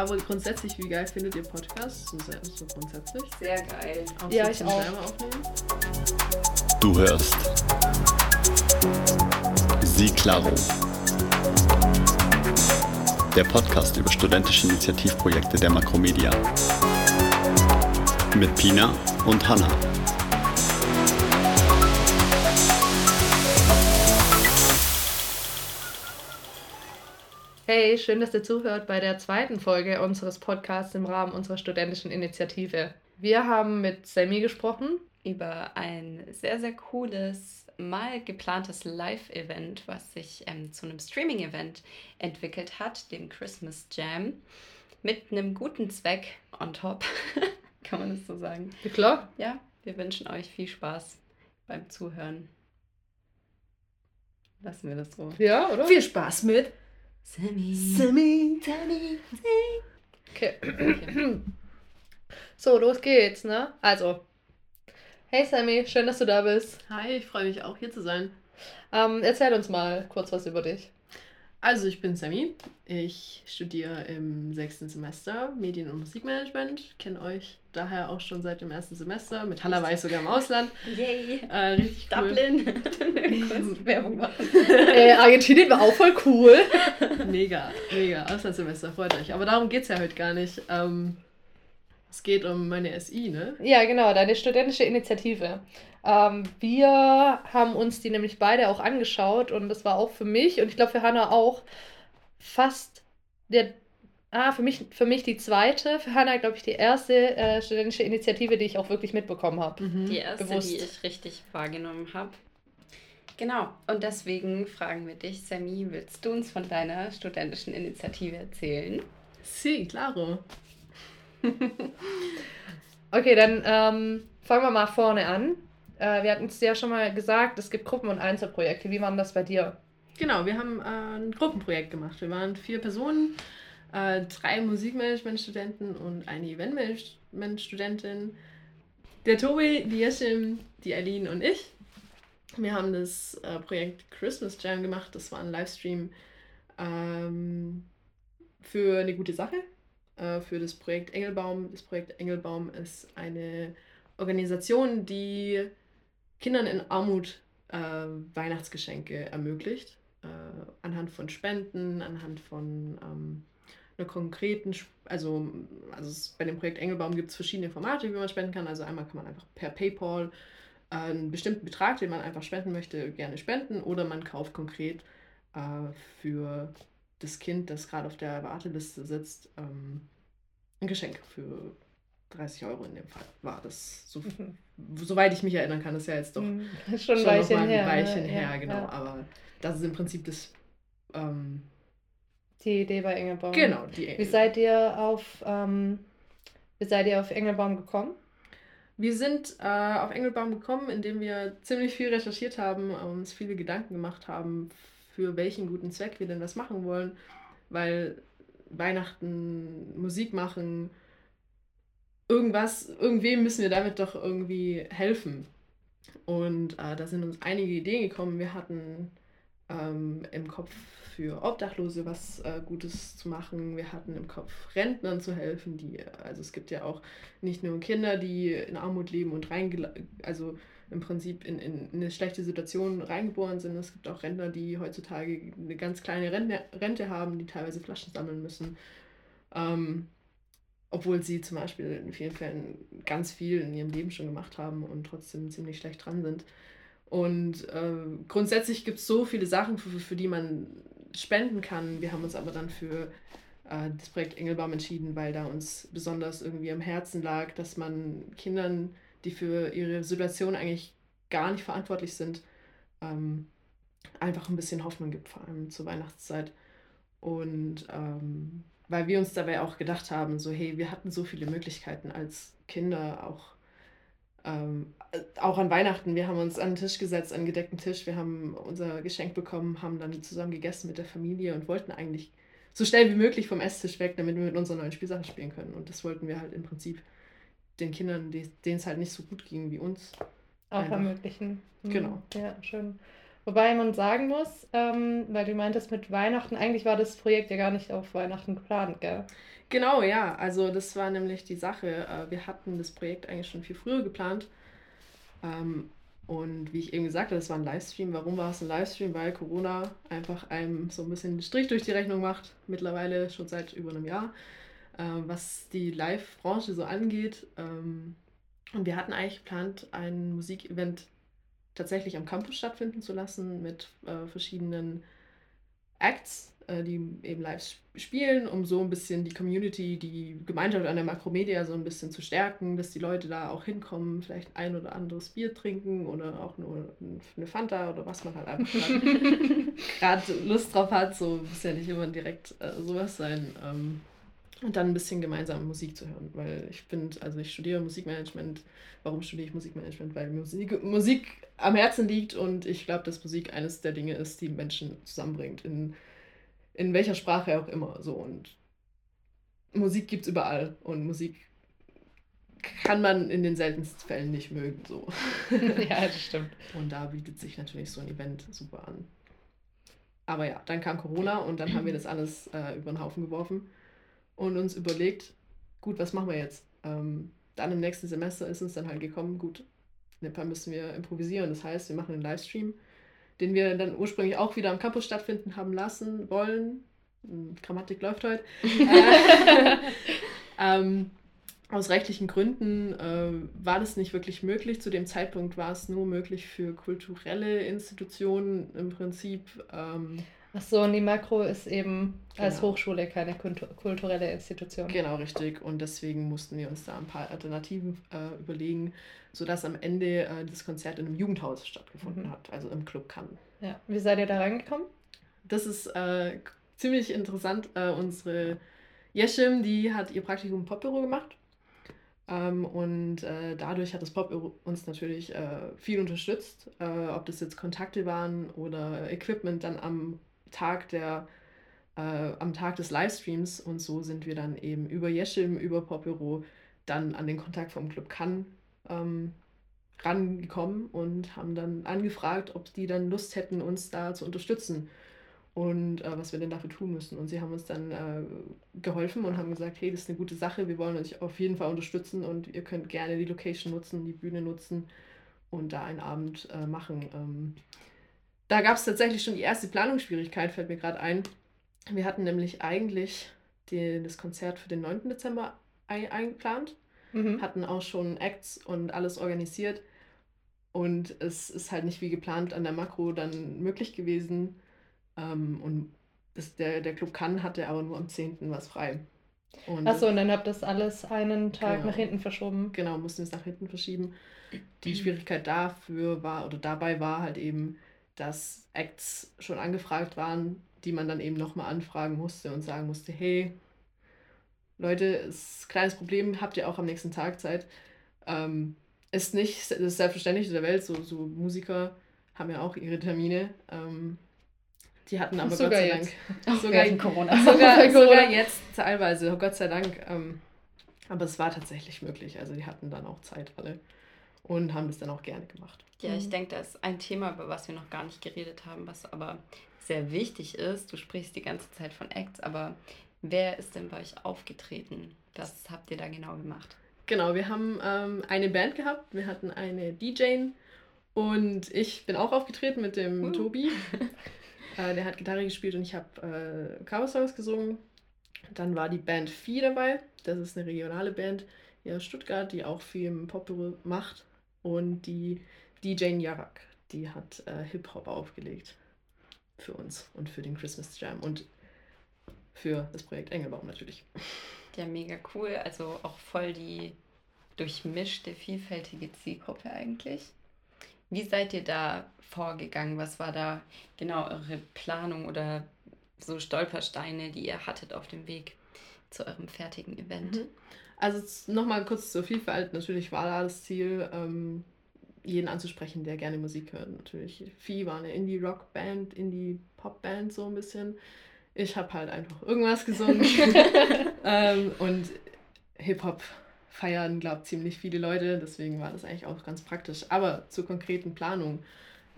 Aber grundsätzlich, wie geil findet ihr Podcasts? So, so grundsätzlich? Sehr geil. Auch ja, so ich auch. selber aufnehmen? Du hörst Sie Claro. Der Podcast über studentische Initiativprojekte der Makromedia. Mit Pina und Hanna. Hey, schön, dass ihr zuhört bei der zweiten Folge unseres Podcasts im Rahmen unserer studentischen Initiative. Wir haben mit Sammy gesprochen. Über ein sehr, sehr cooles, mal geplantes Live-Event, was sich ähm, zu einem Streaming-Event entwickelt hat, dem Christmas Jam, mit einem guten Zweck on top. Kann man das so sagen? Ja, klar. Ja, wir wünschen euch viel Spaß beim Zuhören. Lassen wir das so. Ja, oder? Viel Spaß mit Sammy. Sammy. Sammy. Okay. Okay. So, los geht's, ne? Also, hey Sammy, schön, dass du da bist. Hi, ich freue mich auch hier zu sein. Ähm, erzähl uns mal kurz was über dich. Also, ich bin Sammy. Ich studiere im sechsten Semester Medien- und Musikmanagement. Kenne euch daher auch schon seit dem ersten Semester. Mit Hanna war ich sogar im Ausland. Yay. Äh, richtig cool. Dublin. Werbung machen. äh, Argentinien war auch voll cool. Mega, mega. Auslandssemester, freut euch. Aber darum geht es ja heute gar nicht. Ähm, es geht um meine SI, ne? Ja, genau, deine studentische Initiative. Ähm, wir haben uns die nämlich beide auch angeschaut und das war auch für mich und ich glaube für Hannah auch fast der, ah, für mich, für mich die zweite, für Hannah glaube ich die erste äh, studentische Initiative, die ich auch wirklich mitbekommen habe. Die erste, Bewusst. die ich richtig wahrgenommen habe. Genau, und deswegen fragen wir dich, Sammy, willst du uns von deiner studentischen Initiative erzählen? Sí, claro. Okay, dann ähm, fangen wir mal vorne an. Äh, wir hatten es ja schon mal gesagt, es gibt Gruppen- und Einzelprojekte. Wie war das bei dir? Genau, wir haben äh, ein Gruppenprojekt gemacht. Wir waren vier Personen, äh, drei Musikmanagement-Studenten und eine Eventmanagement-Studentin. Der Tobi, die Yeshim, die Aline und ich. Wir haben das äh, Projekt Christmas Jam gemacht. Das war ein Livestream ähm, für eine gute Sache, äh, für das Projekt Engelbaum. Das Projekt Engelbaum ist eine Organisation, die Kindern in Armut äh, Weihnachtsgeschenke ermöglicht. Äh, anhand von Spenden, anhand von ähm, einer konkreten, Sp- also, also es, bei dem Projekt Engelbaum gibt es verschiedene Formate, wie man spenden kann. Also einmal kann man einfach per PayPal äh, einen bestimmten Betrag, den man einfach spenden möchte, gerne spenden oder man kauft konkret äh, für das Kind, das gerade auf der Warteliste sitzt, ähm, ein Geschenk für 30 Euro in dem Fall war das, so, soweit ich mich erinnern kann, ist ja jetzt doch Mhm. Schon schon Weilchen mal ein her. Weilchen ne? her, Ja, genau. ja. Aber das ist im Prinzip das, ähm, Die Idee bei Engelbaum. genau, die Wie seid ihr auf, ähm, wie seid ihr auf Engelbaum gekommen? Wir sind äh, auf Engelbaum gekommen, indem wir ziemlich viel recherchiert haben, uns viele Gedanken gemacht haben, für welchen guten Zweck wir denn das machen wollen, weil Weihnachten, Musik machen, irgendwas, irgendwem müssen wir damit doch irgendwie helfen. Und äh, da sind uns einige Ideen gekommen. Wir hatten ähm, im Kopf für Obdachlose was äh, Gutes zu machen. Wir hatten im Kopf Rentnern zu helfen, die, also es gibt ja auch nicht nur Kinder, die in Armut leben und reingela also im Prinzip in, in eine schlechte Situation reingeboren sind. Es gibt auch Rentner, die heutzutage eine ganz kleine Rente, Rente haben, die teilweise Flaschen sammeln müssen. Ähm, obwohl sie zum Beispiel in vielen Fällen ganz viel in ihrem Leben schon gemacht haben und trotzdem ziemlich schlecht dran sind. Und äh, grundsätzlich gibt es so viele Sachen, für, für die man spenden kann. Wir haben uns aber dann für äh, das Projekt Engelbaum entschieden, weil da uns besonders irgendwie am Herzen lag, dass man Kindern, die für ihre Situation eigentlich gar nicht verantwortlich sind, ähm, einfach ein bisschen Hoffnung gibt, vor allem zur Weihnachtszeit. Und ähm, weil wir uns dabei auch gedacht haben, so hey, wir hatten so viele Möglichkeiten als Kinder, auch, ähm, auch an Weihnachten. Wir haben uns an den Tisch gesetzt, an einen gedeckten Tisch, wir haben unser Geschenk bekommen, haben dann zusammen gegessen mit der Familie und wollten eigentlich so schnell wie möglich vom Esstisch weg, damit wir mit unseren neuen Spielsachen spielen können. Und das wollten wir halt im Prinzip den Kindern, denen es halt nicht so gut ging wie uns. Auch Einfach. ermöglichen. Mhm. Genau. Ja, schön. Wobei man sagen muss, ähm, weil du meintest mit Weihnachten, eigentlich war das Projekt ja gar nicht auf Weihnachten geplant, gell? Genau, ja. Also das war nämlich die Sache. Äh, wir hatten das Projekt eigentlich schon viel früher geplant. Ähm, und wie ich eben gesagt habe, das war ein Livestream. Warum war es ein Livestream? Weil Corona einfach einem so ein bisschen den Strich durch die Rechnung macht. Mittlerweile schon seit über einem Jahr. Äh, was die Live-Branche so angeht. Ähm, und wir hatten eigentlich geplant, ein Musikevent tatsächlich am Campus stattfinden zu lassen mit äh, verschiedenen Acts, äh, die eben live spielen, um so ein bisschen die Community, die Gemeinschaft an der Makromedia so ein bisschen zu stärken, dass die Leute da auch hinkommen, vielleicht ein oder anderes Bier trinken oder auch nur eine Fanta oder was man halt einfach gerade Lust drauf hat. So muss ja nicht immer direkt äh, sowas sein. Ähm, und dann ein bisschen gemeinsam Musik zu hören, weil ich finde, also ich studiere Musikmanagement. Warum studiere ich Musikmanagement? Weil Musik, Musik am Herzen liegt und ich glaube, dass Musik eines der Dinge ist, die Menschen zusammenbringt, in, in welcher Sprache auch immer. So und Musik gibt es überall und Musik kann man in den seltensten Fällen nicht mögen. So. ja, das stimmt. Und da bietet sich natürlich so ein Event super an. Aber ja, dann kam Corona und dann haben wir das alles äh, über den Haufen geworfen und uns überlegt, gut, was machen wir jetzt? Ähm, dann im nächsten Semester ist uns dann halt gekommen, gut, Nepal müssen wir improvisieren. Das heißt, wir machen einen Livestream, den wir dann ursprünglich auch wieder am Campus stattfinden haben lassen wollen. Hm, Grammatik läuft heute. ähm, aus rechtlichen Gründen äh, war das nicht wirklich möglich. Zu dem Zeitpunkt war es nur möglich für kulturelle Institutionen im Prinzip. Ähm, Ach so, und die Makro ist eben genau. als Hochschule keine kulturelle Institution. Genau, richtig. Und deswegen mussten wir uns da ein paar Alternativen äh, überlegen, sodass am Ende äh, das Konzert in einem Jugendhaus stattgefunden mhm. hat, also im Club Cannes. Ja, wie seid ihr da reingekommen? Das ist äh, ziemlich interessant. Äh, unsere Yeshim, die hat ihr Praktikum im Popbüro gemacht. Ähm, und äh, dadurch hat das Popbüro uns natürlich äh, viel unterstützt, ob das jetzt Kontakte waren oder Equipment dann am Tag der, äh, am Tag des Livestreams und so sind wir dann eben über Yeshim, über Popbüro dann an den Kontakt vom Club Cannes ähm, rangekommen und haben dann angefragt, ob die dann Lust hätten, uns da zu unterstützen und äh, was wir denn dafür tun müssen. Und sie haben uns dann äh, geholfen und haben gesagt, hey, das ist eine gute Sache, wir wollen euch auf jeden Fall unterstützen und ihr könnt gerne die Location nutzen, die Bühne nutzen und da einen Abend äh, machen. Ähm, da gab es tatsächlich schon die erste Planungsschwierigkeit, fällt mir gerade ein. Wir hatten nämlich eigentlich die, das Konzert für den 9. Dezember ein, eingeplant, mhm. hatten auch schon Acts und alles organisiert. Und es ist halt nicht wie geplant an der Makro dann möglich gewesen. Ähm, und das, der, der Club Cannes hatte aber nur am 10. was frei. Achso, und dann habt ihr das alles einen Tag genau, nach hinten verschoben. Genau, mussten es nach hinten verschieben. Die Schwierigkeit dafür war, oder dabei war halt eben, dass Acts schon angefragt waren, die man dann eben nochmal anfragen musste und sagen musste, hey, Leute, ist ein kleines Problem, habt ihr auch am nächsten Tag Zeit. Ähm, ist nicht das Selbstverständliche der Welt, so, so Musiker haben ja auch ihre Termine. Ähm, die hatten aber sogar Gott sei Dank. Jetzt. Sogar in Corona. Sogar, sogar jetzt teilweise, Gott sei Dank. Ähm, aber es war tatsächlich möglich. Also die hatten dann auch Zeit alle und haben das dann auch gerne gemacht. Ja, ich mhm. denke, das ist ein Thema, über was wir noch gar nicht geredet haben, was aber sehr wichtig ist. Du sprichst die ganze Zeit von Acts, aber wer ist denn bei euch aufgetreten? Was habt ihr da genau gemacht? Genau, wir haben ähm, eine Band gehabt, wir hatten eine DJ und ich bin auch aufgetreten mit dem uh. Tobi. äh, der hat Gitarre gespielt und ich habe äh, Cover-Songs gesungen. Dann war die Band Vieh dabei, das ist eine regionale Band hier aus Stuttgart, die auch viel im Pop macht. Und die DJ Jarak, die hat äh, Hip-Hop aufgelegt für uns und für den Christmas Jam und für das Projekt Engelbaum natürlich. Ja, mega cool. Also auch voll die durchmischte, vielfältige Zielgruppe eigentlich. Wie seid ihr da vorgegangen? Was war da genau eure Planung oder so Stolpersteine, die ihr hattet auf dem Weg zu eurem fertigen Event? Mhm. Also nochmal kurz zur Vielfalt. Natürlich war da das Ziel, ähm, jeden anzusprechen, der gerne Musik hört. Natürlich. Vieh war eine Indie-Rock-Band, Indie-Pop-Band so ein bisschen. Ich habe halt einfach irgendwas gesungen. ähm, und Hip-Hop feiern, glaube ziemlich viele Leute. Deswegen war das eigentlich auch ganz praktisch. Aber zur konkreten Planung.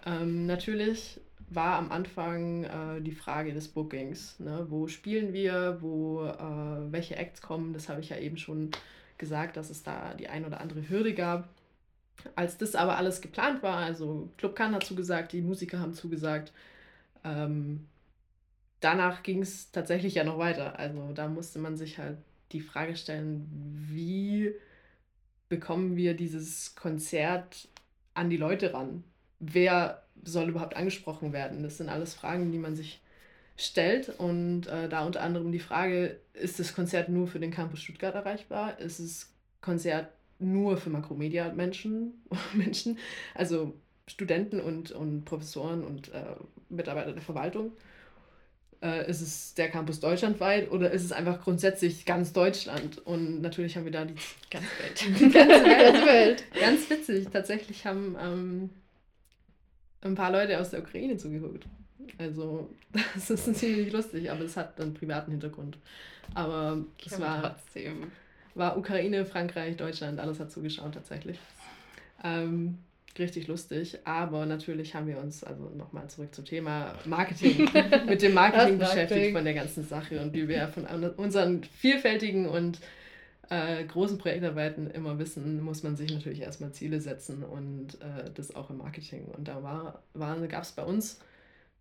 Ähm, natürlich war am Anfang äh, die Frage des Bookings. Ne? Wo spielen wir, wo äh, welche Acts kommen, das habe ich ja eben schon gesagt, dass es da die ein oder andere Hürde gab. Als das aber alles geplant war, also Club Cannes hat zugesagt, die Musiker haben zugesagt, ähm, danach ging es tatsächlich ja noch weiter. Also da musste man sich halt die Frage stellen, wie bekommen wir dieses Konzert an die Leute ran? Wer soll überhaupt angesprochen werden? Das sind alles Fragen, die man sich stellt und äh, da unter anderem die Frage, ist das Konzert nur für den Campus Stuttgart erreichbar? Ist das Konzert nur für Makromedia-Menschen, Menschen, also Studenten und, und Professoren und äh, Mitarbeiter der Verwaltung? Äh, ist es der Campus deutschlandweit oder ist es einfach grundsätzlich ganz Deutschland? Und natürlich haben wir da die ganze Welt. Die ganze Welt. ganz witzig. Tatsächlich haben ähm, ein paar Leute aus der Ukraine zugeguckt. Also, das ist ziemlich lustig, aber es hat einen privaten Hintergrund. Aber es war trotzdem. War Ukraine, Frankreich, Deutschland, alles hat zugeschaut tatsächlich. Ähm, richtig lustig, aber natürlich haben wir uns, also nochmal zurück zum Thema Marketing, mit dem Marketing beschäftigt von der ganzen Sache und wie wir von unseren vielfältigen und äh, großen Projektarbeiten immer wissen, muss man sich natürlich erstmal Ziele setzen und äh, das auch im Marketing. Und da war, war, gab es bei uns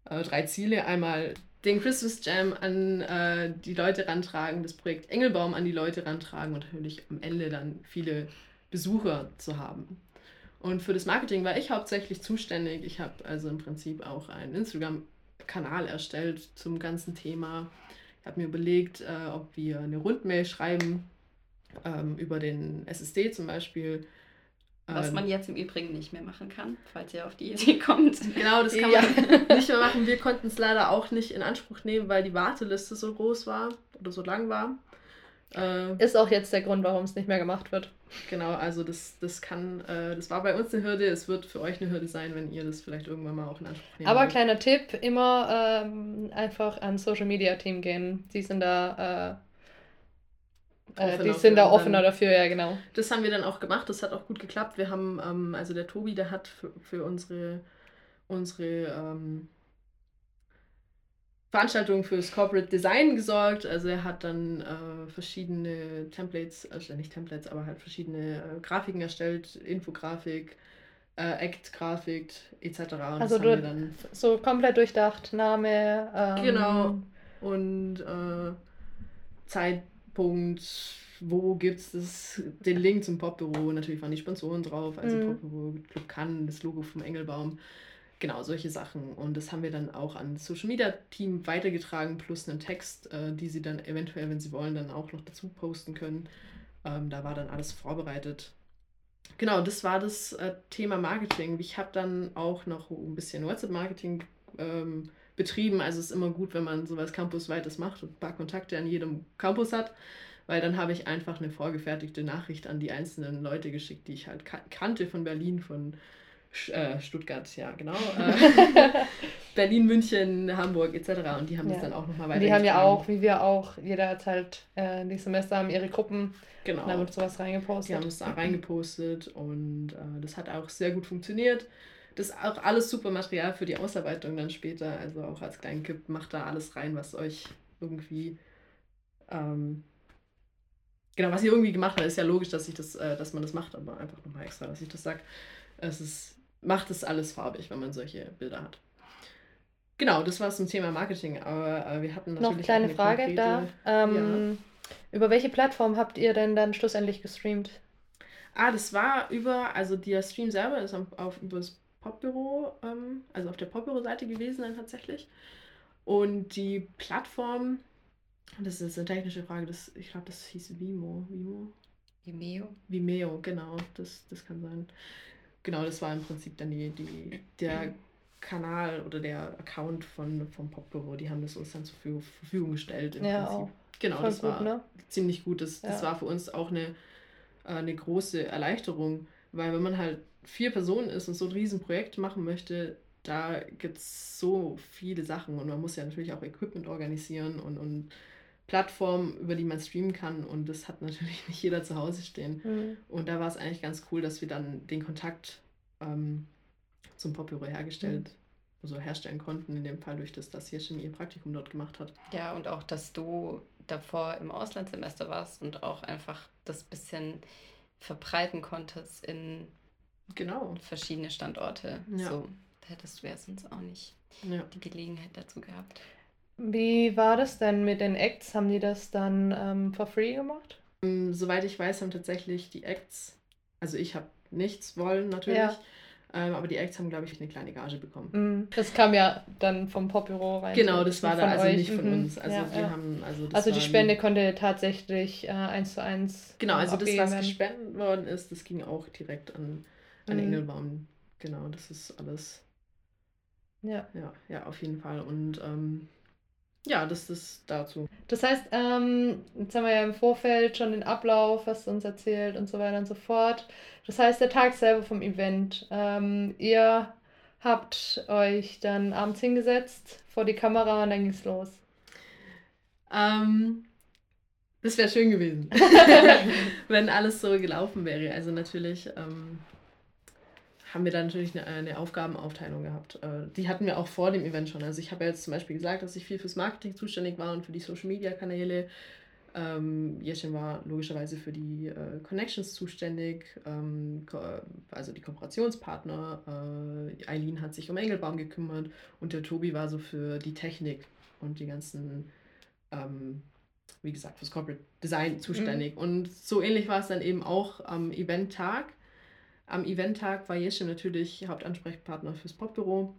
äh, drei Ziele. Einmal den Christmas Jam an äh, die Leute rantragen, das Projekt Engelbaum an die Leute rantragen und natürlich am Ende dann viele Besucher zu haben. Und für das Marketing war ich hauptsächlich zuständig. Ich habe also im Prinzip auch einen Instagram-Kanal erstellt zum ganzen Thema. Ich habe mir überlegt, äh, ob wir eine Rundmail schreiben ähm, über den SSD zum Beispiel. Was ähm, man jetzt im Übrigen nicht mehr machen kann, falls ihr auf die Idee kommt. Genau, das kann ja. man nicht mehr machen. Wir konnten es leider auch nicht in Anspruch nehmen, weil die Warteliste so groß war oder so lang war. Äh, ist auch jetzt der Grund, warum es nicht mehr gemacht wird. Genau, also das, das kann, äh, das war bei uns eine Hürde, es wird für euch eine Hürde sein, wenn ihr das vielleicht irgendwann mal auch in Anspruch nehmt. Aber wollt. kleiner Tipp, immer ähm, einfach ans Social Media Team gehen. Die sind da äh, die sind da offener dafür, ja genau. Das haben wir dann auch gemacht, das hat auch gut geklappt. Wir haben, ähm, also der Tobi, der hat für, für unsere, unsere ähm, Veranstaltungen fürs Corporate Design gesorgt. Also er hat dann äh, verschiedene Templates, also nicht Templates, aber halt verschiedene äh, Grafiken erstellt, Infografik, äh, Act-Grafik etc. Und also du dann so komplett durchdacht, Name. Ähm, genau. Und äh, Zeitpunkt, wo gibt es den Link zum Popbüro? Natürlich waren die Sponsoren drauf, also mhm. Popbüro, Club Cannes, das Logo vom Engelbaum. Genau, solche Sachen. Und das haben wir dann auch an das Social Media Team weitergetragen, plus einen Text, äh, die sie dann eventuell, wenn sie wollen, dann auch noch dazu posten können. Ähm, da war dann alles vorbereitet. Genau, das war das äh, Thema Marketing. Ich habe dann auch noch ein bisschen WhatsApp-Marketing ähm, betrieben. Also es ist immer gut, wenn man sowas campusweites macht und ein paar Kontakte an jedem Campus hat, weil dann habe ich einfach eine vorgefertigte Nachricht an die einzelnen Leute geschickt, die ich halt kannte von Berlin, von äh, Stuttgart, ja, genau. Äh, Berlin, München, Hamburg etc. Und die haben ja. das dann auch nochmal weiter. Die haben ja auch, wie wir auch, jeder hat halt äh, die Semester haben ihre Gruppen. Genau. Und da wird sowas reingepostet. Die haben es da reingepostet und äh, das hat auch sehr gut funktioniert. Das ist auch alles super Material für die Ausarbeitung dann später. Also auch als Kleinkipp macht da alles rein, was euch irgendwie ähm, genau, was ihr irgendwie gemacht habt, ist ja logisch, dass ich das, äh, dass man das macht, aber einfach nochmal extra, dass ich das sage. Es ist macht es alles farbig, wenn man solche Bilder hat. Genau, das war zum Thema Marketing, aber äh, wir hatten natürlich. Noch eine kleine Frage konkrete, da. Ähm, ja. Über welche Plattform habt ihr denn dann schlussendlich gestreamt? Ah, das war über, also der Stream selber ist auf, auf über das Popbüro, ähm, also auf der Popbüro-Seite gewesen dann tatsächlich. Und die Plattform, das ist eine technische Frage, das, ich glaube, das hieß Vimo. Vimo? Vimeo? Vimeo, genau, das, das kann sein genau, das war im Prinzip dann die, die, der Kanal oder der Account von, vom Popbüro. Die haben das uns dann zur Verfügung gestellt. Im ja, Prinzip. Auch. Genau, Voll das gut, war ne? ziemlich gut. Das, ja. das war für uns auch eine, äh, eine große Erleichterung, weil wenn man halt vier Personen ist und so ein Riesenprojekt machen möchte, da gibt es so viele Sachen und man muss ja natürlich auch Equipment organisieren und, und Plattform, über die man streamen kann. Und das hat natürlich nicht jeder zu Hause stehen. Mhm. Und da war es eigentlich ganz cool, dass wir dann den Kontakt ähm, zum Popbüro hergestellt, mhm. also herstellen konnten, in dem Fall durch das, dass Hirschin ihr Praktikum dort gemacht hat. Ja, und auch, dass du davor im Auslandssemester warst und auch einfach das bisschen verbreiten konntest in genau. verschiedene Standorte. Ja. So, hättest du ja sonst auch nicht ja. die Gelegenheit dazu gehabt. Wie war das denn mit den Acts? Haben die das dann ähm, for free gemacht? Ähm, soweit ich weiß, haben tatsächlich die Acts, also ich habe nichts wollen natürlich, ja. ähm, aber die Acts haben, glaube ich, eine kleine Gage bekommen. Mhm. Das kam ja dann vom Popbüro rein. Genau, das war da also euch. nicht von mhm. uns. Also, ja, die ja. Haben, also, also die Spende konnte tatsächlich äh, eins zu eins. Genau, also das, was gespendet worden ist, das ging auch direkt an, an mhm. Engelbaum. Genau, das ist alles. Ja. Ja, ja auf jeden Fall. Und ähm, ja, das ist dazu. Das heißt, ähm, jetzt haben wir ja im Vorfeld schon den Ablauf, was du uns erzählt und so weiter und so fort. Das heißt, der Tag selber vom Event. Ähm, ihr habt euch dann abends hingesetzt vor die Kamera und dann ging es los. Ähm, das wäre schön gewesen, wenn alles so gelaufen wäre. Also natürlich ähm, haben wir dann natürlich eine, eine Aufgabenaufteilung gehabt. Äh, die hatten wir auch vor dem Event schon. Also ich habe ja jetzt zum Beispiel gesagt, dass ich viel fürs Marketing zuständig war und für die Social-Media-Kanäle. Ähm, Jeschen war logischerweise für die äh, Connections zuständig, ähm, also die Kooperationspartner. Äh, Eileen hat sich um Engelbaum gekümmert und der Tobi war so für die Technik und die ganzen, ähm, wie gesagt, fürs Corporate Design zuständig. Mhm. Und so ähnlich war es dann eben auch am Eventtag. Am Eventtag war Jesche natürlich Hauptansprechpartner fürs Popbüro.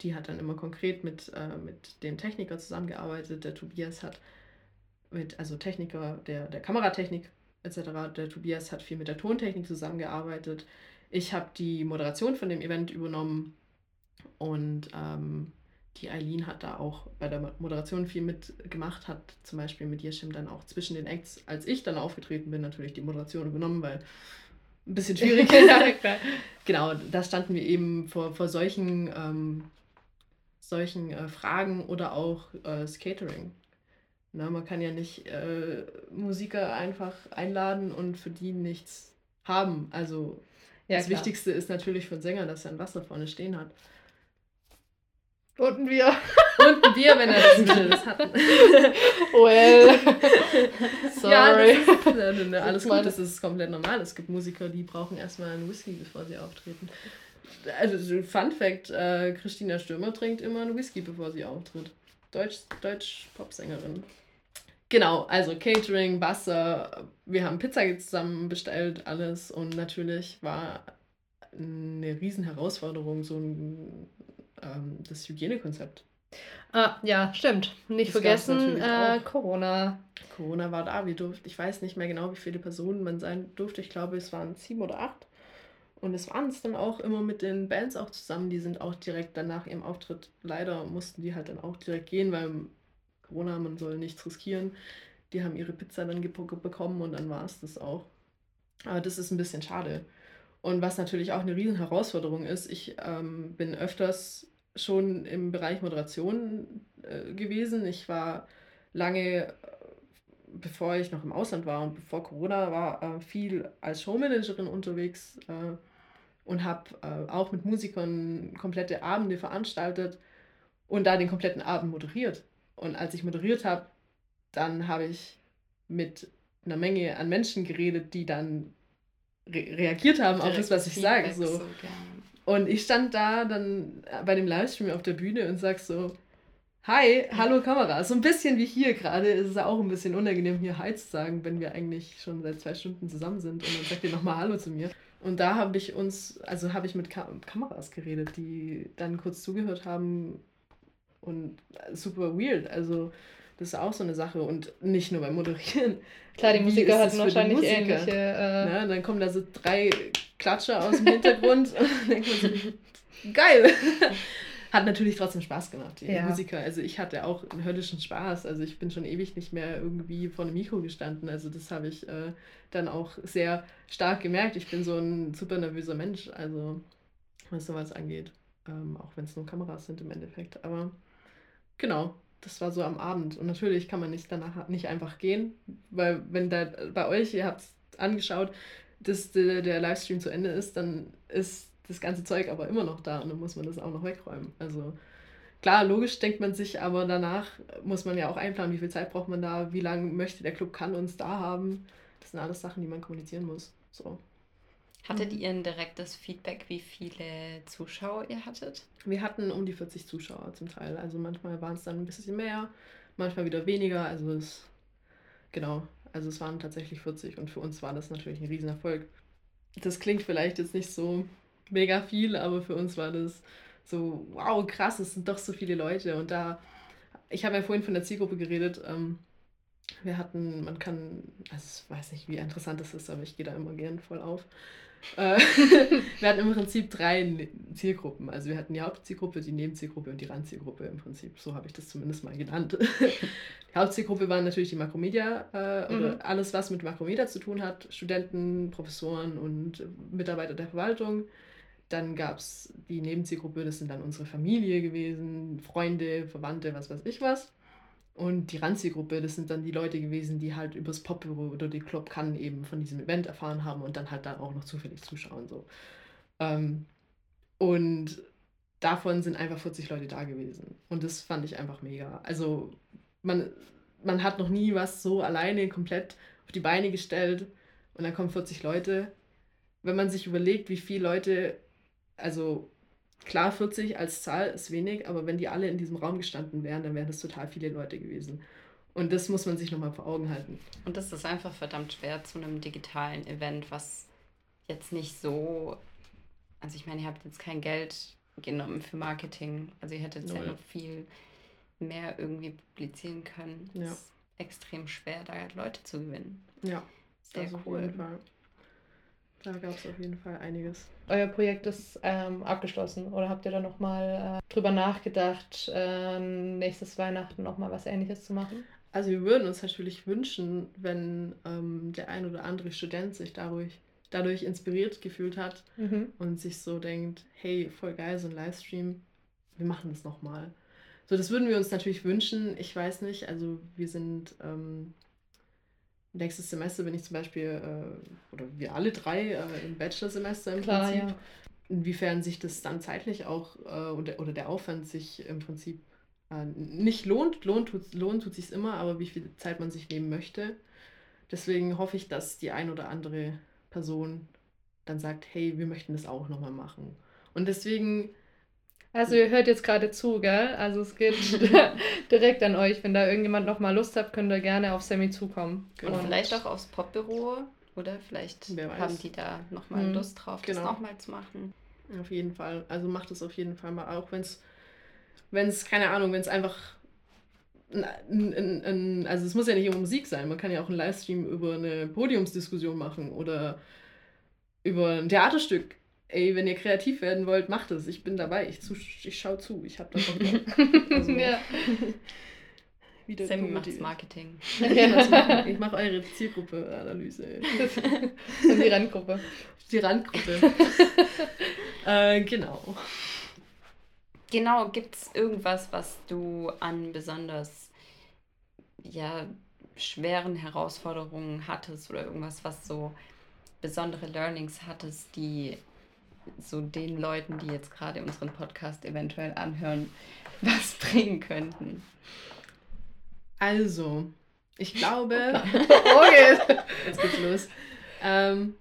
Die hat dann immer konkret mit, äh, mit dem Techniker zusammengearbeitet. Der Tobias hat mit, also Techniker der, der Kameratechnik etc. Der Tobias hat viel mit der Tontechnik zusammengearbeitet. Ich habe die Moderation von dem Event übernommen und ähm, die Eileen hat da auch bei der Moderation viel mitgemacht, hat zum Beispiel mit Jeschim dann auch zwischen den Acts, als ich dann aufgetreten bin, natürlich die Moderation übernommen, weil ein bisschen schwierig. genau, da standen wir eben vor, vor solchen, ähm, solchen äh, Fragen oder auch äh, Skatering. Na, man kann ja nicht äh, Musiker einfach einladen und für die nichts haben. Also ja, das klar. Wichtigste ist natürlich für einen Sänger, dass er ein Wasser vorne stehen hat. Und ein Bier. Und ein Bier, wenn er das Schönes hat. well. Sorry. Ja, ist, ne, ne, alles gut, das ist komplett normal. Es gibt Musiker, die brauchen erstmal einen Whisky, bevor sie auftreten. Also, Fun Fact: äh, Christina Stürmer trinkt immer einen Whisky, bevor sie auftritt. Deutsch, Deutsch Popsängerin. Genau, also Catering, Wasser, wir haben Pizza zusammen bestellt, alles und natürlich war eine riesen Herausforderung, so ein ähm, das Hygienekonzept. Ah, ja, stimmt. Nicht das vergessen, äh, Corona. Corona war da. Wir durften, ich weiß nicht mehr genau, wie viele Personen man sein durfte. Ich glaube, es waren sieben oder acht. Und es waren es dann auch immer mit den Bands auch zusammen. Die sind auch direkt danach ihrem Auftritt, leider mussten die halt dann auch direkt gehen, weil Corona, man soll nichts riskieren. Die haben ihre Pizza dann bekommen und dann war es das auch. Aber das ist ein bisschen schade. Und was natürlich auch eine riesen Herausforderung ist, ich ähm, bin öfters schon im Bereich Moderation äh, gewesen. Ich war lange, äh, bevor ich noch im Ausland war und bevor Corona war, äh, viel als Showmanagerin unterwegs äh, und habe äh, auch mit Musikern komplette Abende veranstaltet und da den kompletten Abend moderiert. Und als ich moderiert habe, dann habe ich mit einer Menge an Menschen geredet, die dann re reagiert haben Direkt auf das, was ich sage. So. so und ich stand da dann bei dem Livestream auf der Bühne und sag so, Hi, hallo Kamera. So ein bisschen wie hier gerade ist es auch ein bisschen unangenehm, hier Hi zu sagen, wenn wir eigentlich schon seit zwei Stunden zusammen sind und dann sagt ihr nochmal Hallo zu mir. Und da habe ich uns, also habe ich mit Ka Kameras geredet, die dann kurz zugehört haben und super weird. Also das ist auch so eine Sache und nicht nur beim Moderieren. Klar, die Musiker hatten wahrscheinlich Musiker? ähnliche. Äh Na, dann kommen da so drei Klatscher aus dem Hintergrund und dann denkt man so, geil! Hat natürlich trotzdem Spaß gemacht, die ja. Musiker. Also ich hatte auch einen höllischen Spaß. Also ich bin schon ewig nicht mehr irgendwie vor einem Mikro gestanden. Also das habe ich äh, dann auch sehr stark gemerkt. Ich bin so ein super nervöser Mensch, also was sowas angeht. Ähm, auch wenn es nur Kameras sind im Endeffekt. Aber genau, das war so am Abend. Und natürlich kann man nicht danach nicht einfach gehen, weil wenn da bei euch, ihr habt es angeschaut, dass der, der Livestream zu Ende ist, dann ist das ganze Zeug aber immer noch da und dann muss man das auch noch wegräumen. Also klar, logisch denkt man sich, aber danach muss man ja auch einplanen, wie viel Zeit braucht man da, wie lange möchte der Club kann uns da haben. Das sind alles Sachen, die man kommunizieren muss. So. Hattet ihr ein direktes Feedback, wie viele Zuschauer ihr hattet? Wir hatten um die 40 Zuschauer zum Teil. Also manchmal waren es dann ein bisschen mehr, manchmal wieder weniger. Also es, genau, also es waren tatsächlich 40 und für uns war das natürlich ein Riesenerfolg. Das klingt vielleicht jetzt nicht so mega viel, aber für uns war das so, wow, krass, es sind doch so viele Leute. Und da, ich habe ja vorhin von der Zielgruppe geredet. Ähm, wir hatten, man kann, also ich weiß nicht, wie interessant das ist, aber ich gehe da immer gern voll auf. Äh, wir hatten im Prinzip drei ne-, Zielgruppen. Also wir hatten die Hauptzielgruppe, die Nebenzielgruppe und die Randzielgruppe im Prinzip. So habe ich das zumindest mal genannt. die Hauptzielgruppe waren natürlich die Makromedia äh, oder mhm. alles, was mit Makromedia zu tun hat. Studenten, Professoren und Mitarbeiter der Verwaltung. Dann gab es die Nebenzielgruppe, das sind dann unsere Familie gewesen, Freunde, Verwandte, was weiß ich was. Und die Randzielgruppe, das sind dann die Leute gewesen, die halt übers Popbüro oder die Club kann eben von diesem Event erfahren haben und dann halt dann auch noch zufällig zuschauen. So. Ähm, und davon sind einfach 40 Leute da gewesen. Und das fand ich einfach mega. Also man, man hat noch nie was so alleine komplett auf die Beine gestellt und dann kommen 40 Leute. Wenn man sich überlegt, wie viele Leute, also Klar, 40 als Zahl ist wenig, aber wenn die alle in diesem Raum gestanden wären, dann wären das total viele Leute gewesen. Und das muss man sich nochmal vor Augen halten. Und das ist einfach verdammt schwer zu einem digitalen Event, was jetzt nicht so. Also, ich meine, ihr habt jetzt kein Geld genommen für Marketing. Also, ihr hättet ja noch viel mehr irgendwie publizieren können. Ja. Es ist extrem schwer, da Leute zu gewinnen. Ja, sehr also cool. Da gab es auf jeden Fall einiges. Euer Projekt ist ähm, abgeschlossen oder habt ihr da nochmal äh, drüber nachgedacht, äh, nächstes Weihnachten nochmal was ähnliches zu machen? Also wir würden uns natürlich wünschen, wenn ähm, der ein oder andere Student sich dadurch, dadurch inspiriert gefühlt hat mhm. und sich so denkt, hey, voll geil, so ein Livestream, wir machen das nochmal. So, das würden wir uns natürlich wünschen. Ich weiß nicht, also wir sind ähm, nächstes Semester bin ich zum Beispiel, äh, oder wir alle drei äh, im Bachelorsemester im Klar, Prinzip. Ja. Inwiefern sich das dann zeitlich auch äh, oder, oder der Aufwand sich im Prinzip äh, nicht lohnt. Lohnt tut, lohnt tut sich immer, aber wie viel Zeit man sich nehmen möchte. Deswegen hoffe ich, dass die ein oder andere Person dann sagt, hey, wir möchten das auch nochmal machen. Und deswegen also ihr hört jetzt gerade zu, gell? Also es geht direkt an euch. Wenn da irgendjemand noch mal Lust hat, könnt ihr gerne auf Sammy zukommen. Und, Und vielleicht auch aufs Popbüro. Oder vielleicht haben die da noch mal mhm. Lust drauf, genau. das nochmal zu machen. Auf jeden Fall. Also macht es auf jeden Fall mal. Auch wenn es, wenn es, keine Ahnung, wenn es einfach ein, ein, ein, also es muss ja nicht immer Musik sein, man kann ja auch einen Livestream über eine Podiumsdiskussion machen oder über ein Theaterstück ey, wenn ihr kreativ werden wollt, macht es. Ich bin dabei. Ich, zu, ich schaue zu. Ich habe das auch also, ja. Wieder Sammy macht Marketing. ich mache eure Zielgruppe-Analyse. Und die Randgruppe. Die Randgruppe. äh, genau. Genau, gibt es irgendwas, was du an besonders ja, schweren Herausforderungen hattest oder irgendwas, was so besondere Learnings hattest, die so den Leuten, die jetzt gerade unseren Podcast eventuell anhören, was bringen könnten? Also, ich glaube. okay, jetzt geht's los. Ähm,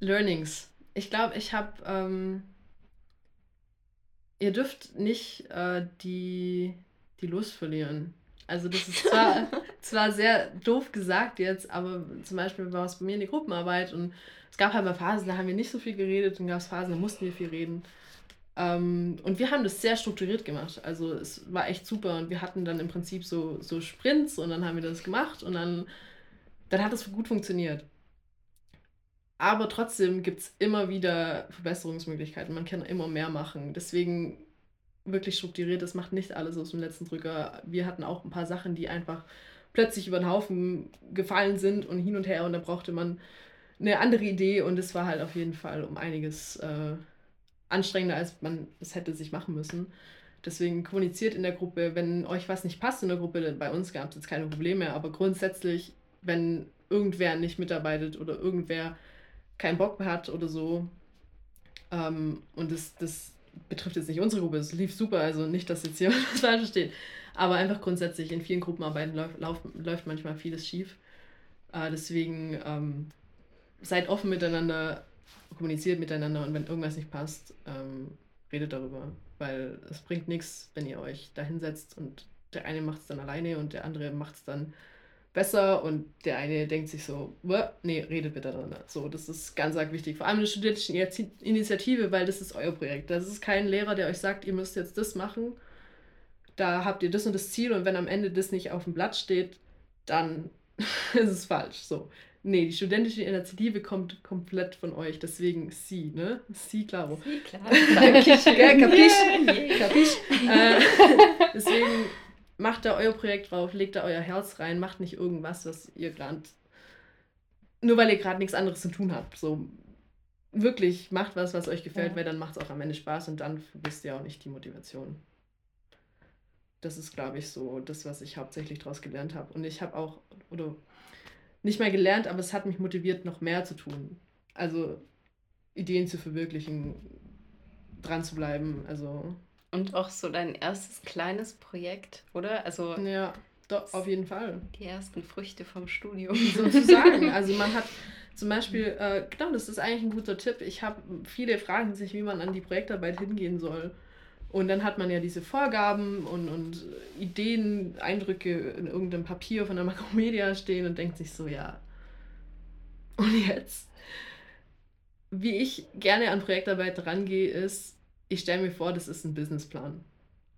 Learnings. Ich glaube, ich habe. Ähm, ihr dürft nicht äh, die, die Lust verlieren. Also das ist zwar, zwar sehr doof gesagt jetzt, aber zum Beispiel war es bei mir in der Gruppenarbeit und es gab halt mal Phasen, da haben wir nicht so viel geredet und gab es Phasen, da mussten wir viel reden. Ähm, und wir haben das sehr strukturiert gemacht. Also es war echt super und wir hatten dann im Prinzip so, so Sprints und dann haben wir das gemacht und dann, dann hat es gut funktioniert. Aber trotzdem gibt es immer wieder Verbesserungsmöglichkeiten. Man kann immer mehr machen. Deswegen wirklich strukturiert, das macht nicht alles aus dem letzten Drücker. Wir hatten auch ein paar Sachen, die einfach plötzlich über den Haufen gefallen sind und hin und her und da brauchte man eine andere Idee und es war halt auf jeden Fall um einiges äh, anstrengender, als man es hätte sich machen müssen. Deswegen kommuniziert in der Gruppe, wenn euch was nicht passt in der Gruppe, bei uns gab es jetzt keine Probleme, aber grundsätzlich, wenn irgendwer nicht mitarbeitet oder irgendwer keinen Bock hat oder so, Ähm, und das, das betrifft jetzt nicht unsere Gruppe, es lief super, also nicht, dass jetzt hier was falsch steht. Aber einfach grundsätzlich in vielen Gruppenarbeiten läuft, läuft, läuft manchmal vieles schief. Äh, deswegen ähm, seid offen miteinander, kommuniziert miteinander und wenn irgendwas nicht passt, ähm, redet darüber. Weil es bringt nichts, wenn ihr euch da hinsetzt und der eine macht es dann alleine und der andere macht es dann besser und der eine denkt sich so, nee, redet miteinander. So, das ist ganz, ganz wichtig. Vor allem eine studentische Initiative, weil das ist euer Projekt. Das ist kein Lehrer, der euch sagt, ihr müsst jetzt das machen. Da habt ihr das und das Ziel und wenn am Ende das nicht auf dem Blatt steht, dann ist es falsch. So. Nee, die studentische Initiative kommt komplett von euch, deswegen sie, ne? Sie, klaro. Sie. Dankeschön. Kapisch? Yeah. Kapisch? Äh, deswegen macht da euer Projekt drauf, legt da euer Herz rein, macht nicht irgendwas, was ihr gerade. Nur weil ihr gerade nichts anderes zu tun habt. So wirklich macht was, was euch gefällt, ja. weil dann macht es auch am Ende Spaß und dann vergisst ihr auch nicht die Motivation. Das ist, glaube ich, so das, was ich hauptsächlich daraus gelernt habe. Und ich habe auch, oder nicht mehr gelernt, aber es hat mich motiviert, noch mehr zu tun. Also Ideen zu verwirklichen, dran zu bleiben. Also und auch so dein erstes kleines Projekt, oder? Also ja, doch, auf jeden Fall. Die ersten Früchte vom Studium. Sozusagen. Also man hat zum Beispiel, äh, genau, das ist eigentlich ein guter Tipp. Ich habe viele fragen sich, wie man an die Projektarbeit hingehen soll. Und dann hat man ja diese Vorgaben und, und Ideen, Eindrücke in irgendeinem Papier von der Makromedia stehen und denkt sich so, ja. Und jetzt? Wie ich gerne an Projektarbeit rangehe, ist, ich stelle mir vor, das ist ein Businessplan.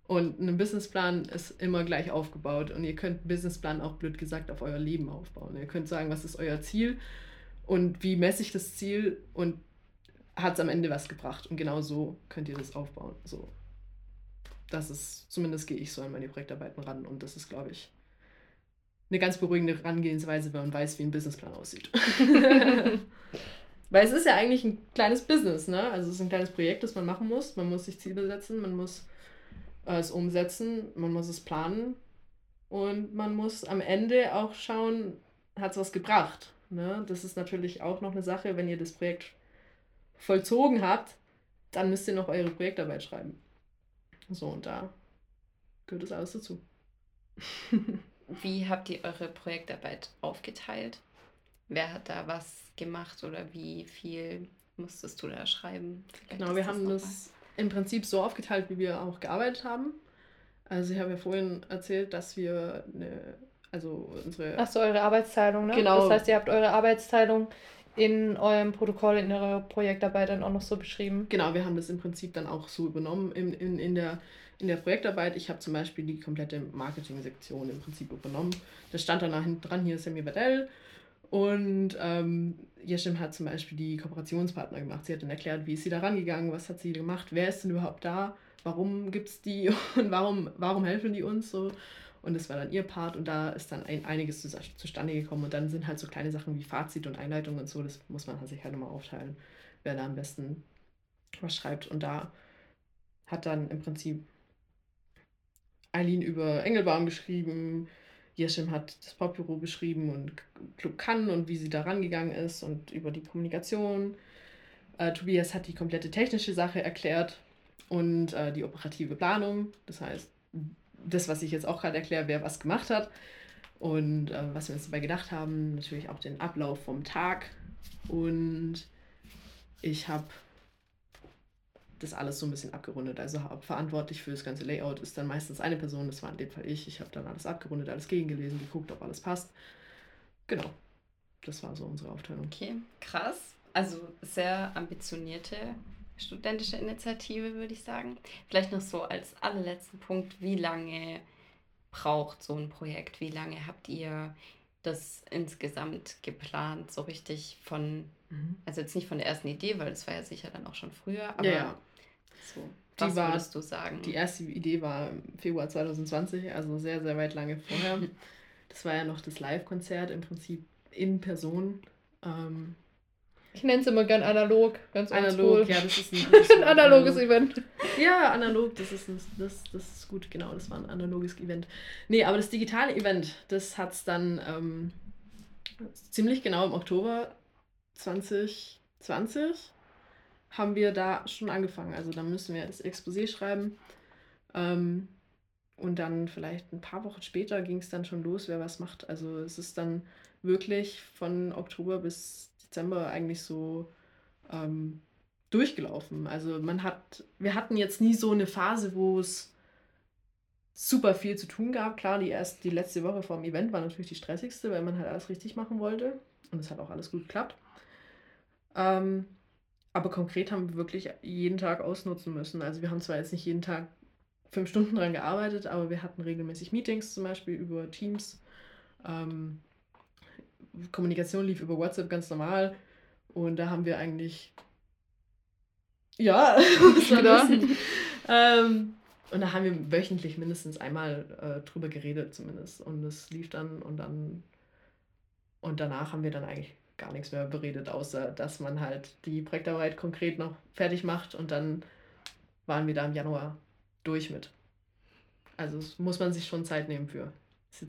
Und ein Businessplan ist immer gleich aufgebaut. Und ihr könnt einen Businessplan auch blöd gesagt auf euer Leben aufbauen. Ihr könnt sagen, was ist euer Ziel und wie messe ich das Ziel und hat es am Ende was gebracht. Und genau so könnt ihr das aufbauen. So. Das ist, zumindest gehe ich so an meine Projektarbeiten ran. Und das ist, glaube ich, eine ganz beruhigende Herangehensweise, wenn man weiß, wie ein Businessplan aussieht. Weil es ist ja eigentlich ein kleines Business, ne? Also es ist ein kleines Projekt, das man machen muss. Man muss sich Ziele setzen, man muss äh, es umsetzen, man muss es planen und man muss am Ende auch schauen, hat es was gebracht. Ne? Das ist natürlich auch noch eine Sache, wenn ihr das Projekt vollzogen habt, dann müsst ihr noch eure Projektarbeit schreiben. So, und da gehört das alles dazu. Wie habt ihr eure Projektarbeit aufgeteilt? Wer hat da was gemacht oder wie viel musstest du da schreiben? Vielleicht genau, wir haben das im Prinzip so aufgeteilt, wie wir auch gearbeitet haben. Also ich habe ja vorhin erzählt, dass wir eine, also unsere... Achso, eure Arbeitsteilung, ne? Genau. Das heißt, ihr habt eure Arbeitsteilung in eurem Protokoll, in eurer Projektarbeit dann auch noch so beschrieben. Genau, wir haben das im Prinzip dann auch so übernommen in, in, in, der, in der Projektarbeit. Ich habe zum Beispiel die komplette Marketing-Sektion im Prinzip übernommen. Das stand dann hinten dran, hier ist Sammy Badell und ähm, Yeshim hat zum Beispiel die Kooperationspartner gemacht. Sie hat dann erklärt, wie ist sie da rangegangen, was hat sie gemacht, wer ist denn überhaupt da, warum gibt es die und warum, warum helfen die uns so. Und das war dann ihr Part und da ist dann ein, einiges zu, zustande gekommen. Und dann sind halt so kleine Sachen wie Fazit und Einleitung und so, das muss man sich halt nochmal aufteilen, wer da am besten was schreibt. Und da hat dann im Prinzip Eileen über Engelbaum geschrieben, Jeschim hat das Popbüro beschrieben und Club Cannes und wie sie da rangegangen ist und über die Kommunikation. Äh, Tobias hat die komplette technische Sache erklärt und äh, die operative Planung. Das heißt, das, was ich jetzt auch gerade erkläre, wer was gemacht hat und äh, was wir uns dabei gedacht haben. Natürlich auch den Ablauf vom Tag. Und ich habe das alles so ein bisschen abgerundet. Also verantwortlich für das ganze Layout ist dann meistens eine Person, das war in dem Fall ich. Ich habe dann alles abgerundet, alles gegengelesen, geguckt, ob alles passt. Genau. Das war so unsere Aufteilung. Okay, krass. Also sehr ambitionierte studentische Initiative, würde ich sagen. Vielleicht noch so als allerletzten Punkt, wie lange braucht so ein Projekt? Wie lange habt ihr das insgesamt geplant, so richtig von, mhm. also jetzt nicht von der ersten Idee, weil das war ja sicher dann auch schon früher, aber ja. So, was war, würdest du sagen? Die erste Idee war im Februar 2020, also sehr, sehr weit lange vorher. das war ja noch das Live-Konzert im Prinzip in Person. Ähm, ich nenne es immer gern analog, ganz analog. Ja, das ist ein, ein analoges Event. Ja, analog, das ist, ein, das, das ist gut, genau, das war ein analoges Event. Nee, aber das digitale Event, das hat es dann ähm, ziemlich genau im Oktober 2020 haben wir da schon angefangen. Also da müssen wir das Exposé schreiben. Ähm, und dann vielleicht ein paar Wochen später ging es dann schon los, wer was macht. Also es ist dann wirklich von Oktober bis Dezember eigentlich so ähm, durchgelaufen. Also man hat, wir hatten jetzt nie so eine Phase, wo es super viel zu tun gab. Klar, die erst die letzte Woche vor dem Event war natürlich die stressigste, weil man halt alles richtig machen wollte. Und es hat auch alles gut geklappt. Ähm, aber konkret haben wir wirklich jeden Tag ausnutzen müssen. Also wir haben zwar jetzt nicht jeden Tag fünf Stunden dran gearbeitet, aber wir hatten regelmäßig Meetings zum Beispiel über Teams. Ähm, Kommunikation lief über WhatsApp ganz normal und da haben wir eigentlich ja, genau. ähm, und da haben wir wöchentlich mindestens einmal äh, drüber geredet zumindest und es lief dann und dann und danach haben wir dann eigentlich gar nichts mehr beredet, außer dass man halt die Projektarbeit konkret noch fertig macht und dann waren wir da im Januar durch mit. Also muss man sich schon Zeit nehmen für.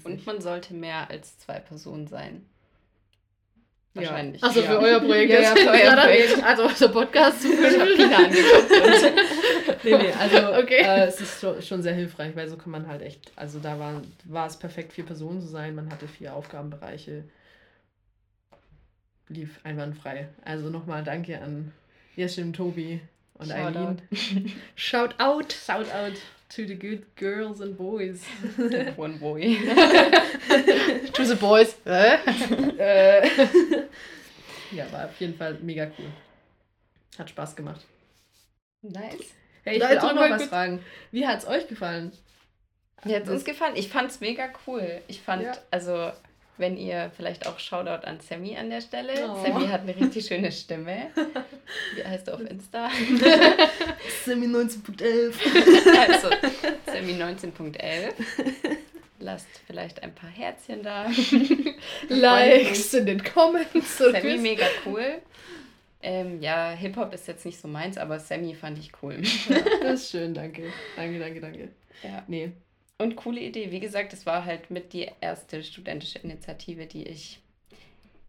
Und nicht. man sollte mehr als zwei Personen sein. Wahrscheinlich. Also ja. für euer Projekt. Ja, ja, für euer Projekt. Also der Podcast. Ich habe Pina angeguckt. nee, nee, also okay. äh, es ist schon, schon sehr hilfreich, weil so kann man halt echt, also da war, war es perfekt, vier Personen zu sein. Man hatte vier Aufgabenbereiche. Lief einwandfrei. Also nochmal danke an Jessim, Tobi und Eileen. Out. Shout out. Shout out to the good girls and boys. One boy. to the boys. Äh? ja, war auf jeden Fall mega cool. Hat Spaß gemacht. Nice. Hey, ich will auch noch was fragen. Wie hat es euch gefallen? Wie hat es uns gefallen? Ich fand es mega cool. Ich fand, ja. also wenn ihr vielleicht auch Shoutout an Sammy an der Stelle. Oh. Sammy hat eine richtig schöne Stimme. Wie heißt du auf Insta? Sammy 19.11. Also, Sammy 19.11. Lasst vielleicht ein paar Herzchen da. Likes in den Comments. Sammy mega cool. Ähm, ja, Hip-Hop ist jetzt nicht so meins, aber Sammy fand ich cool. Ja, das ist schön, danke. Danke, danke, danke. Ja. Nee, und coole Idee. Wie gesagt, es war halt mit die erste studentische Initiative, die ich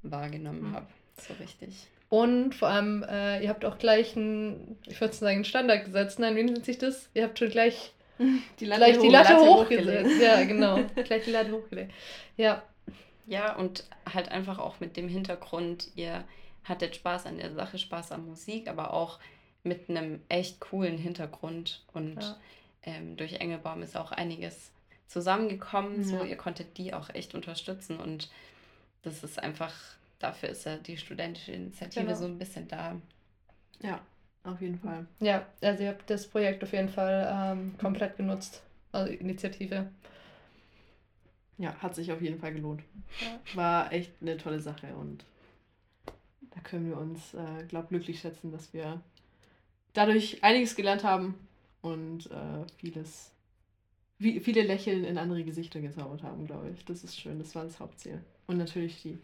wahrgenommen mhm. habe. So richtig. Und vor allem, äh, ihr habt auch gleich einen, ich würde sagen, einen Standard gesetzt. Nein, wie nennt sich das? Ihr habt schon gleich die Latte, gleich die Latte, Latte hochgesetzt. Ja, genau. gleich die Latte hochgelegt. Ja. Ja, und halt einfach auch mit dem Hintergrund, ihr hattet Spaß an der Sache, Spaß an Musik, aber auch mit einem echt coolen Hintergrund und ja ähm, durch Engelbaum ist auch einiges zusammengekommen. Ja. So, ihr konntet die auch echt unterstützen und das ist einfach, dafür ist ja die studentische Initiative genau. so ein bisschen da. Ja, auf jeden Fall. Ja, also ihr habt das Projekt auf jeden Fall ähm, komplett genutzt. Also Initiative. Ja, hat sich auf jeden Fall gelohnt. Ja. War echt eine tolle Sache und da können wir uns, äh, glaube glücklich schätzen, dass wir dadurch einiges gelernt haben und äh, vieles, wie, viele Lächeln in andere Gesichter gezaubert haben, glaube ich. Das ist schön, das war das Hauptziel. Und natürlich die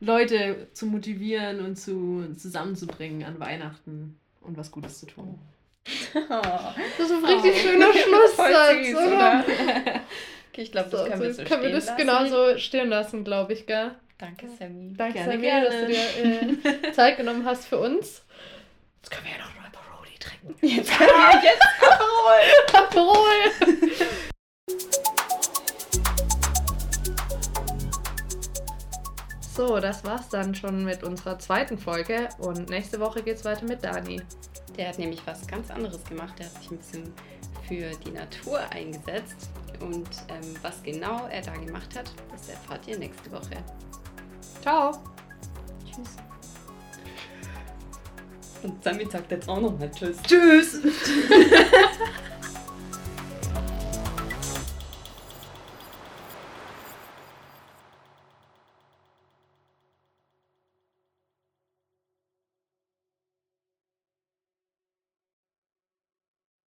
Leute zu motivieren und zu, zusammenzubringen an Weihnachten und was Gutes zu tun. Oh. Das ist ein richtig oh. schöner Schlusssatz, süß, oder? okay, ich glaube, das so, können wir so können wir das lassen. genauso stehen lassen, glaube ich, gell? Danke, Sammy. Danke, gerne, Sammy, gerne. dass du dir äh, Zeit genommen hast für uns. Jetzt können wir ja noch. Jetzt können wir jetzt Aperol. Aperol. So, das war's dann schon mit unserer zweiten Folge und nächste Woche geht's weiter mit Dani. Der hat nämlich was ganz anderes gemacht. Der hat sich ein bisschen für die Natur eingesetzt und ähm, was genau er da gemacht hat, das erfahrt ihr nächste Woche. Ciao. Tschüss. Und Sammy sagt jetzt auch nochmal Tschüss. Tschüss.